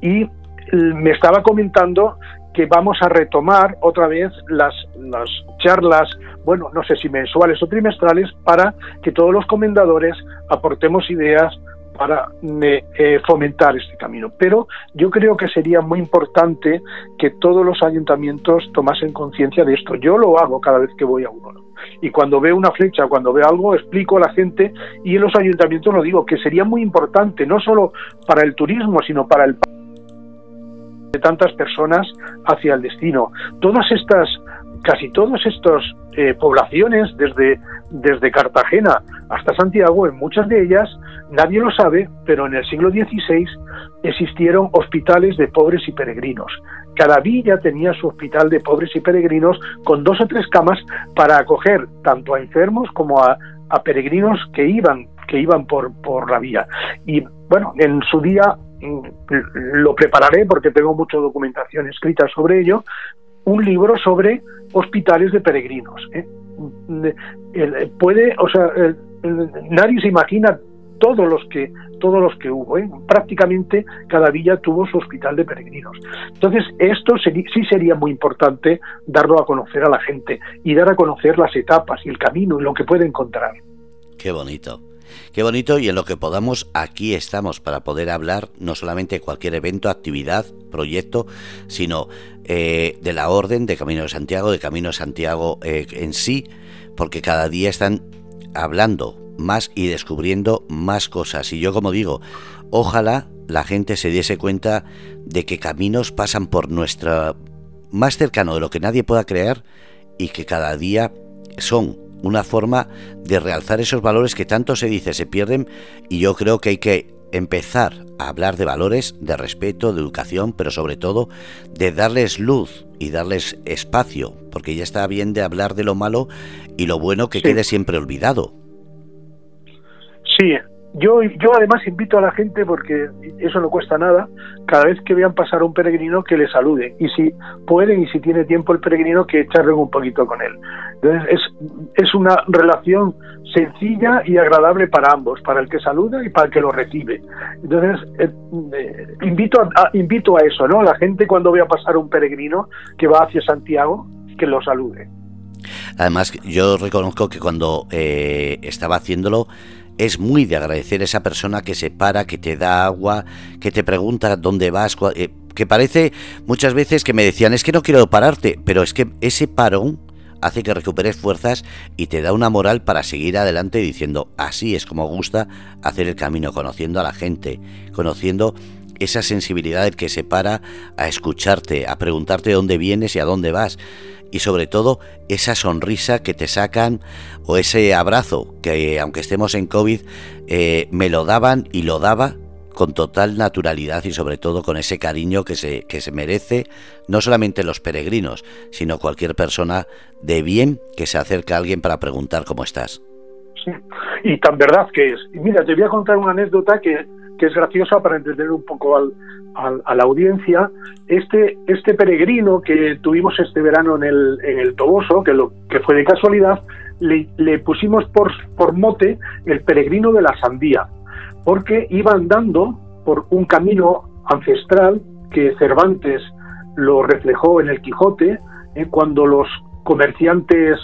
Speaker 2: y me estaba comentando que vamos a retomar otra vez las, las charlas, bueno, no sé si mensuales o trimestrales, para que todos los comendadores aportemos ideas para eh, fomentar este camino. Pero yo creo que sería muy importante que todos los ayuntamientos tomasen conciencia de esto. Yo lo hago cada vez que voy a uno. Y cuando veo una flecha, cuando veo algo, explico a la gente y en los ayuntamientos lo digo, que sería muy importante, no solo para el turismo, sino para el de tantas personas hacia el destino. Todas estas, casi todas estas eh, poblaciones, desde, desde Cartagena hasta Santiago, en muchas de ellas, nadie lo sabe, pero en el siglo XVI existieron hospitales de pobres y peregrinos. Cada villa tenía su hospital de pobres y peregrinos con dos o tres camas para acoger tanto a enfermos como a, peregrinos que iban que iban por, por la vía. Y bueno, en su día lo prepararé porque tengo mucha documentación escrita sobre ello, un libro sobre hospitales de peregrinos. ¿eh? Puede, o sea, nadie se imagina todos los que todos los que hubo. ¿eh? Prácticamente cada villa tuvo su hospital de peregrinos. Entonces, esto sí sería muy importante darlo a conocer a la gente y dar a conocer las etapas y el camino y lo que puede encontrar.
Speaker 1: Qué bonito. Qué bonito y en lo que podamos aquí estamos para poder hablar no solamente de cualquier evento, actividad, proyecto, sino eh, de la orden de Camino de Santiago, de Camino de Santiago eh, en sí, porque cada día están hablando más y descubriendo más cosas. Y yo como digo, ojalá la gente se diese cuenta de que caminos pasan por nuestra más cercano de lo que nadie pueda creer y que cada día son una forma de realzar esos valores que tanto se dice se pierden y yo creo que hay que empezar a hablar de valores, de respeto, de educación, pero sobre todo de darles luz y darles espacio, porque ya está bien de hablar de lo malo y lo bueno que quede siempre olvidado.
Speaker 2: Sí, yo, yo además invito a la gente, porque eso no cuesta nada, cada vez que vean pasar un peregrino que le salude. Y si pueden y si tiene tiempo el peregrino, que charlen un poquito con él. Entonces es, es una relación sencilla y agradable para ambos, para el que saluda y para el que lo recibe. Entonces eh, eh, invito, a, invito a eso, ¿no? La gente cuando vea pasar un peregrino que va hacia Santiago, que lo salude.
Speaker 1: Además, yo reconozco que cuando eh, estaba haciéndolo, es muy de agradecer a esa persona que se para, que te da agua, que te pregunta dónde vas, eh, que parece muchas veces que me decían, es que no quiero pararte, pero es que ese parón hace que recuperes fuerzas y te da una moral para seguir adelante diciendo, así es como gusta hacer el camino, conociendo a la gente, conociendo esa sensibilidad que se para a escucharte, a preguntarte dónde vienes y a dónde vas y sobre todo esa sonrisa que te sacan o ese abrazo que aunque estemos en COVID eh, me lo daban y lo daba con total naturalidad y sobre todo con ese cariño que se, que se merece no solamente los peregrinos, sino cualquier persona de bien que se acerca a alguien para preguntar cómo estás.
Speaker 2: Sí, y tan verdad que es. Y mira, te voy a contar una anécdota que, que es graciosa para entender un poco al, a la audiencia, este, este peregrino que tuvimos este verano en el, en el Toboso, que, lo, que fue de casualidad, le, le pusimos por, por mote el peregrino de la sandía, porque iba andando por un camino ancestral que Cervantes lo reflejó en el Quijote, eh, cuando los comerciantes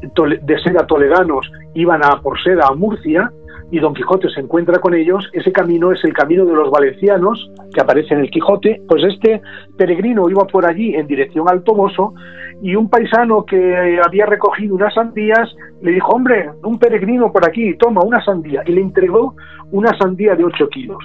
Speaker 2: de seda toledanos iban a por seda a Murcia, y Don Quijote se encuentra con ellos, ese camino es el camino de los valencianos, que aparece en el Quijote, pues este peregrino iba por allí en dirección al Toboso y un paisano que había recogido unas sandías le dijo, hombre, un peregrino por aquí, toma una sandía, y le entregó una sandía de 8 kilos.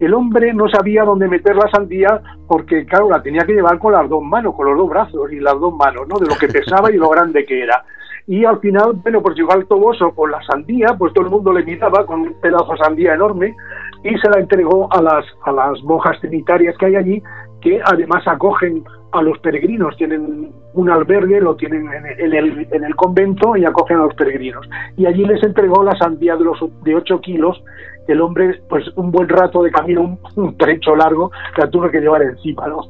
Speaker 2: El hombre no sabía dónde meter la sandía porque, claro, la tenía que llevar con las dos manos, con los dos brazos y las dos manos, ¿no? De lo que pesaba y lo grande que era. Y al final, bueno, pues llegó al Toboso con la sandía, pues todo el mundo le miraba con un pedazo de sandía enorme y se la entregó a las, a las monjas trinitarias que hay allí, que además acogen a los peregrinos, tienen un albergue, lo tienen en el, en el convento y acogen a los peregrinos. Y allí les entregó la sandía de, los, de 8 kilos, el hombre, pues un buen rato de camino, un, trecho largo, la tuvo que llevar encima, ¿no?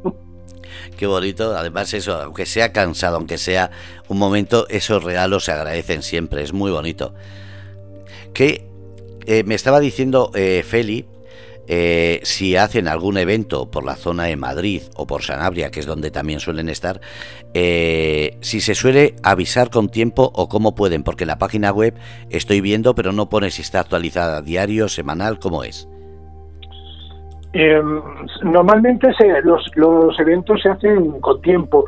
Speaker 1: Qué bonito, además eso, aunque sea cansado, aunque sea un momento, esos regalos se agradecen siempre, es muy bonito. Que eh, me estaba diciendo eh, Feli, eh, si hacen algún evento por la zona de Madrid o por Sanabria, que es donde también suelen estar, eh, si se suele avisar con tiempo o cómo pueden, porque la página web estoy viendo, pero no pone si está actualizada diario, semanal, ¿cómo es?
Speaker 2: Em, normalmente los, los eventos se hacen con tiempo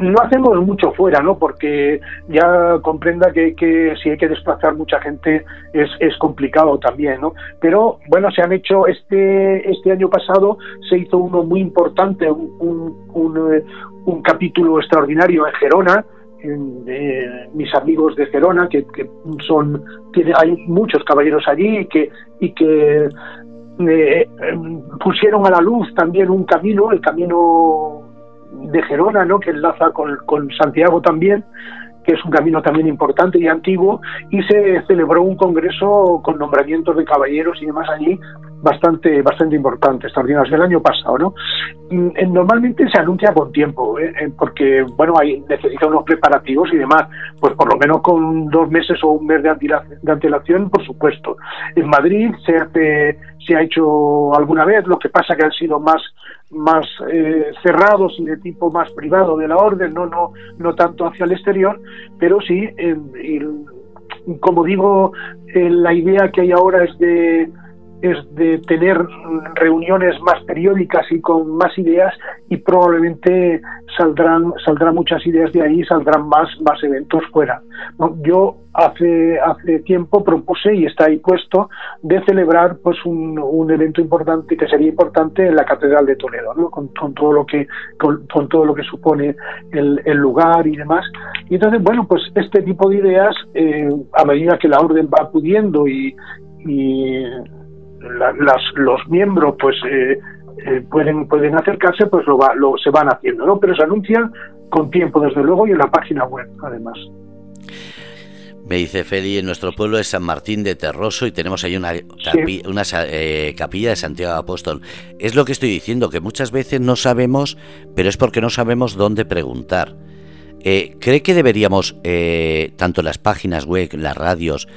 Speaker 2: no hacemos mucho fuera, ¿no? Porque ya comprenda que, que, si hay que desplazar mucha gente es, es complicado también, ¿no? Pero bueno, se han hecho este este año pasado se hizo uno muy importante, un, un, eh, capítulo extraordinario en Gerona, mis amigos de Gerona que, son tiene, hay muchos caballeros allí y que y que eh, pusieron a la luz también un camino, el camino de Gerona, ¿no? que enlaza con, Santiago también, que es un camino también importante y antiguo, y se celebró un congreso con nombramientos de caballeros y demás allí bastante bastante importante, extraordinario, el año pasado, ¿no? Mm, eh, normalmente se anuncia con tiempo, ¿eh? Porque, bueno, hay, necesita unos preparativos y demás, pues por lo menos con dos meses o un mes de antelación, por supuesto. En Madrid se, hace, se ha hecho alguna vez, lo que pasa que han sido más más eh, cerrados y de tipo más privado de la orden, no, no, no tanto hacia el exterior, pero sí, como digo, la idea que hay ahora es de es de tener reuniones más periódicas y con más ideas y probablemente saldrán saldrán muchas ideas de ahí saldrán más más eventos fuera yo hace hace tiempo propuse y está ahí puesto de celebrar pues un, un evento importante que sería importante en la catedral de Toledo ¿no? con, todo lo que con, todo lo que supone el, el, lugar y demás y entonces bueno pues este tipo de ideas eh, a medida que la orden va pudiendo y, y las, los miembros pues eh, eh, pueden pueden acercarse pues lo, va, lo se van haciendo no pero se anuncian con tiempo desde luego y en la página web además
Speaker 1: me dice Feli, en nuestro pueblo es San Martín de Terroso y tenemos ahí una, una eh, capilla de Santiago Apóstol. Es lo que estoy diciendo, que muchas veces no sabemos, pero es porque no sabemos dónde preguntar. ¿Cree que deberíamos, tanto las páginas web, las radios,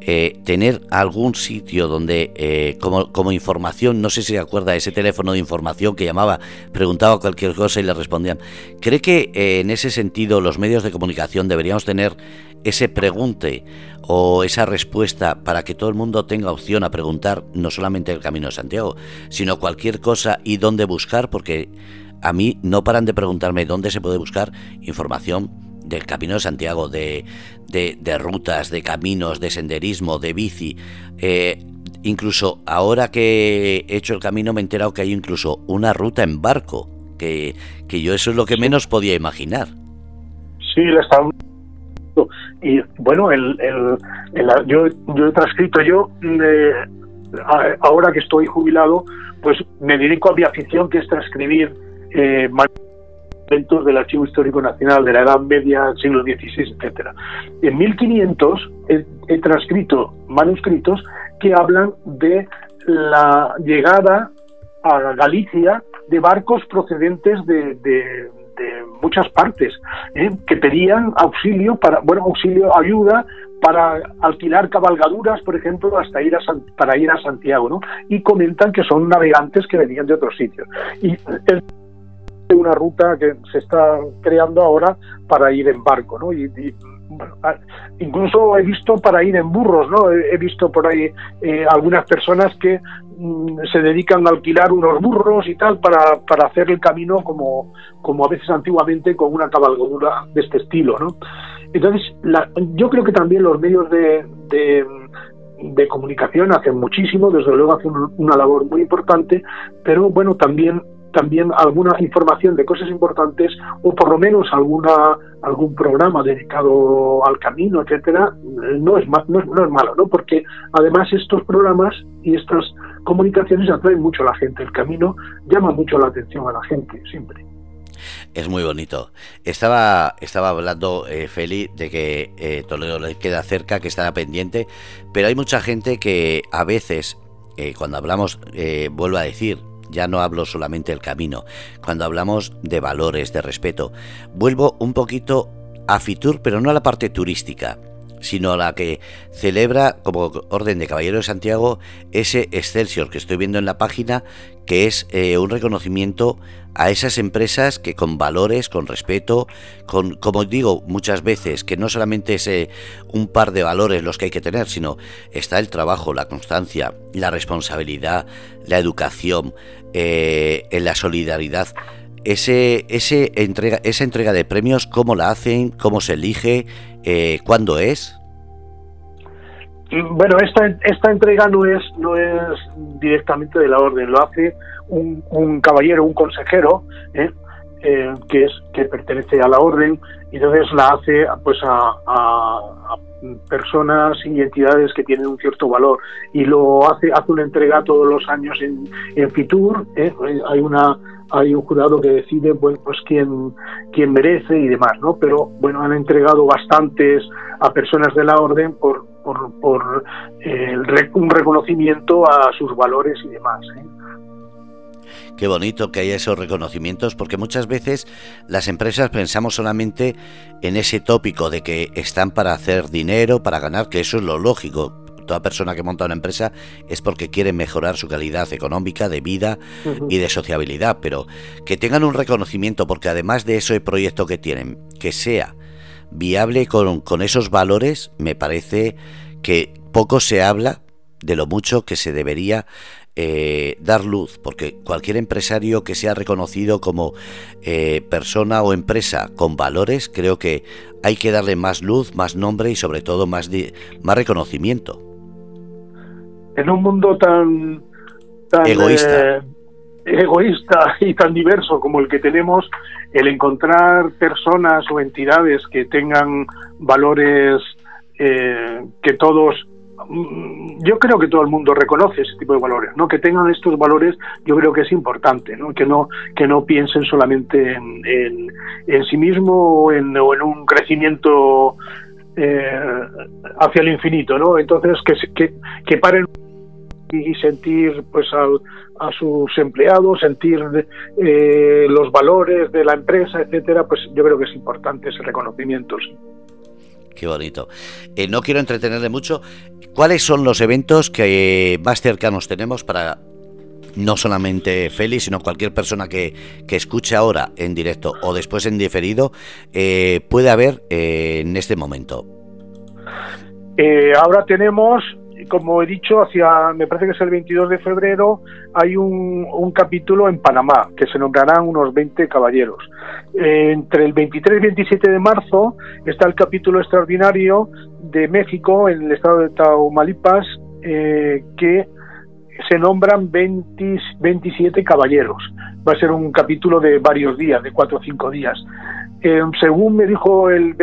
Speaker 1: eh, tener algún sitio donde, eh, como, como, información, no sé si se acuerda ese teléfono de información que llamaba, preguntaba cualquier cosa y le respondían. ¿Cree que eh, en ese sentido los medios de comunicación deberíamos tener ese pregunte o esa respuesta para que todo el mundo tenga opción a preguntar no solamente el Camino de Santiago, sino cualquier cosa y dónde buscar? Porque a mí no paran de preguntarme dónde se puede buscar información del Camino de Santiago, de, de, rutas, de caminos, de senderismo, de bici. Eh, incluso ahora que he hecho el camino me he enterado que hay incluso una ruta en barco, que, que yo eso es lo que menos podía imaginar.
Speaker 2: Sí, la estaba y bueno, el, el, yo, yo he transcrito yo, eh, ahora que estoy jubilado, pues me dedico a mi afición que es transcribir eh, documentos del Archivo Histórico Nacional de la Edad Media, siglo XVI, etcétera. En 1500 he, transcrito manuscritos que hablan de la llegada a Galicia de barcos procedentes de, muchas partes ¿eh? que pedían auxilio para bueno auxilio ayuda para alquilar cabalgaduras por ejemplo hasta ir a para ir a Santiago no y comentan que son navegantes que venían de otros sitios y el una ruta que se está creando ahora para ir en barco, ¿no? Y, incluso he visto para ir en burros, ¿no? He, visto por ahí eh, algunas personas que mm, se dedican a alquilar unos burros y tal para, para hacer el camino como, como a veces antiguamente con una cabalgadura de este estilo, ¿no? Entonces, yo creo que también los medios de, de, comunicación hacen muchísimo, desde luego hacen una labor muy importante, pero bueno, también también alguna información de cosas importantes o por lo menos alguna algún programa dedicado al camino, etcétera, no es, no es, no es malo, ¿no? Porque además estos programas y estas comunicaciones atraen mucho a la gente. El camino llama mucho la atención a la gente, siempre.
Speaker 1: Es muy bonito. Estaba, estaba hablando eh, Feli de que eh, Toledo le queda cerca, que estará pendiente, pero hay mucha gente que a veces, eh, cuando hablamos, eh, vuelvo a decir, ya no hablo solamente del camino, cuando hablamos de valores, de respeto, vuelvo un poquito a Fitur, pero no a la parte turística sino la que celebra como Orden de Caballero de Santiago ese Excelsior que estoy viendo en la página, que es eh, un reconocimiento a esas empresas que con valores, con respeto, con, como digo muchas veces, que no solamente es eh, un par de valores los que hay que tener, sino está el trabajo, la constancia, la responsabilidad, la educación, eh, la solidaridad. Ese, ese entrega, esa entrega de premios, ¿cómo la hacen? ¿Cómo se elige? Eh, ¿Cuándo es?
Speaker 2: Bueno, esta, esta entrega no es, no es directamente de la orden, lo hace un, caballero, un consejero, ¿eh? Eh, que es que pertenece a la orden, y entonces la hace pues a, personas y entidades que tienen un cierto valor y lo hace hace una entrega todos los años en, en Fitur ¿eh? hay una hay un jurado que decide bueno pues quién quién merece y demás no pero bueno han entregado bastantes a personas de la orden por por, por un reconocimiento a sus valores y demás ¿eh?
Speaker 1: Qué bonito que haya esos reconocimientos, porque muchas veces las empresas pensamos solamente en ese tópico de que están para hacer dinero, para ganar, que eso es lo lógico. Toda persona que monta una empresa es porque quiere mejorar su calidad económica, de vida y de sociabilidad, pero que tengan un reconocimiento, porque además de ese proyecto que tienen, que sea viable con, con esos valores, me parece que poco se habla de lo mucho que se debería eh, dar luz, porque cualquier empresario que sea reconocido como eh, persona o empresa con valores, creo que hay que darle más luz, más nombre y sobre todo más, más reconocimiento.
Speaker 2: En un mundo tan,
Speaker 1: egoísta.
Speaker 2: Eh, egoísta y tan diverso como el que tenemos, el encontrar personas o entidades que tengan valores que todos yo creo que todo el mundo reconoce ese tipo de valores, ¿no? Que tengan estos valores, yo creo que es importante, ¿no? Que no que no piensen solamente en, en, sí mismo o en, un crecimiento eh, hacia el infinito, ¿no? Entonces que que, que paren y sentir pues a sus empleados, sentir eh, los valores de la empresa, etcétera, pues yo creo que es importante ese reconocimiento.
Speaker 1: Qué bonito. Eh, no quiero entretenerle mucho. ¿Cuáles son los eventos que más cercanos tenemos para no solamente Félix, sino cualquier persona que, que escuche ahora en directo o después en diferido, eh, puede haber eh, en este momento?
Speaker 2: ahora tenemos como he dicho, hacia, me parece que es el 22 de febrero, hay un, un capítulo en Panamá, que se nombrarán unos 20 caballeros. Eh, entre el 23 y 27 de marzo está el capítulo extraordinario de México, en el estado de Tamaulipas, eh, que se nombran 20, 27 caballeros. Va a ser un capítulo de varios días, de cuatro o cinco días. Según me dijo el,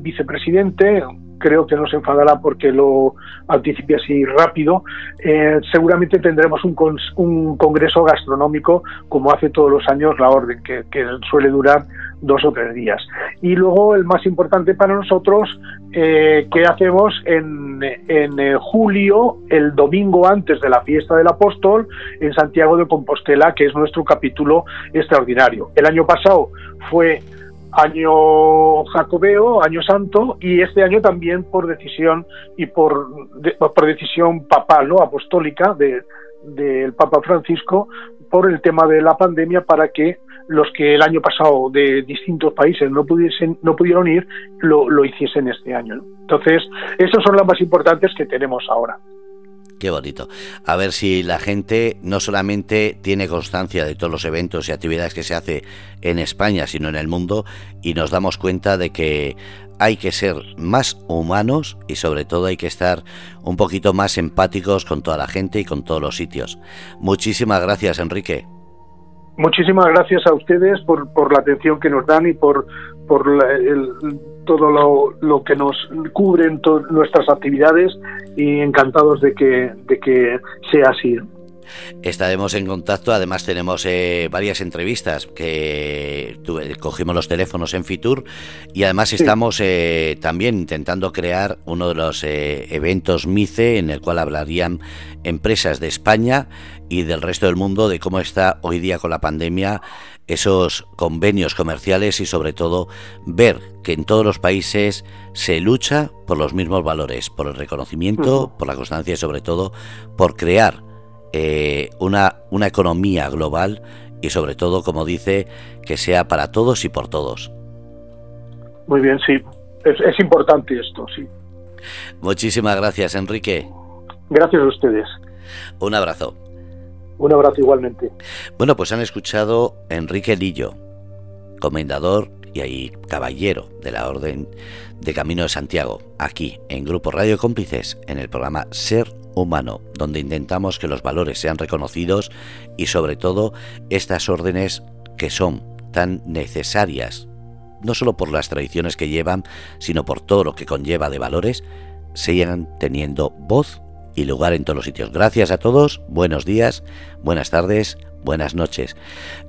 Speaker 2: vicepresidente, creo que no se enfadará porque lo anticipe así rápido. Eh, seguramente tendremos un, un, congreso gastronómico como hace todos los años la orden, que, suele durar dos o tres días. Y luego el más importante para nosotros, eh, que hacemos en, en eh, julio, el domingo antes de la fiesta del apóstol, en Santiago de Compostela, que es nuestro capítulo extraordinario. El año pasado fue año jacobeo, año santo, y este año también por decisión y por, por decisión papal, ¿no? apostólica del Papa Francisco, por el tema de la pandemia para que los que el año pasado de distintos países no pudiesen no pudieron ir lo, lo hiciesen este año. Entonces, esas son las más importantes que tenemos ahora.
Speaker 1: Qué bonito. A ver si la gente no solamente tiene constancia de todos los eventos y actividades que se hace en España, sino en el mundo, y nos damos cuenta de que hay que ser más humanos y sobre todo hay que estar un poquito más empáticos con toda la gente y con todos los sitios. Muchísimas gracias, Enrique.
Speaker 2: Muchísimas gracias a ustedes por, por la atención que nos dan y por, por todo lo, lo, que nos cubren nuestras actividades y encantados de que, de que sea así.
Speaker 1: Estaremos en contacto, además tenemos eh, varias entrevistas que cogimos los teléfonos en Fitur y además estamos eh, también intentando crear uno de los eh, eventos MICE en el cual hablarían empresas de España y del resto del mundo de cómo está hoy día con la pandemia esos convenios comerciales y sobre todo ver que en todos los países se lucha por los mismos valores, por el reconocimiento, por la constancia y sobre todo por crear eh, una, una economía global y sobre todo, como dice, que sea para todos y por todos.
Speaker 2: Muy bien, sí. Es, importante esto, sí.
Speaker 1: Muchísimas gracias, Enrique.
Speaker 2: Gracias a ustedes.
Speaker 1: Un abrazo.
Speaker 2: Un abrazo igualmente.
Speaker 1: Bueno, pues han escuchado Enrique Lillo, comendador y ahí caballero de la Orden de Camino de Santiago, aquí en Grupo Radio Cómplices, en el programa Ser humano, donde intentamos que los valores sean reconocidos y sobre todo estas órdenes que son tan necesarias, no solo por las tradiciones que llevan, sino por todo lo que conlleva de valores, sigan teniendo voz y lugar en todos los sitios. Gracias a todos, buenos días, buenas tardes, buenas noches.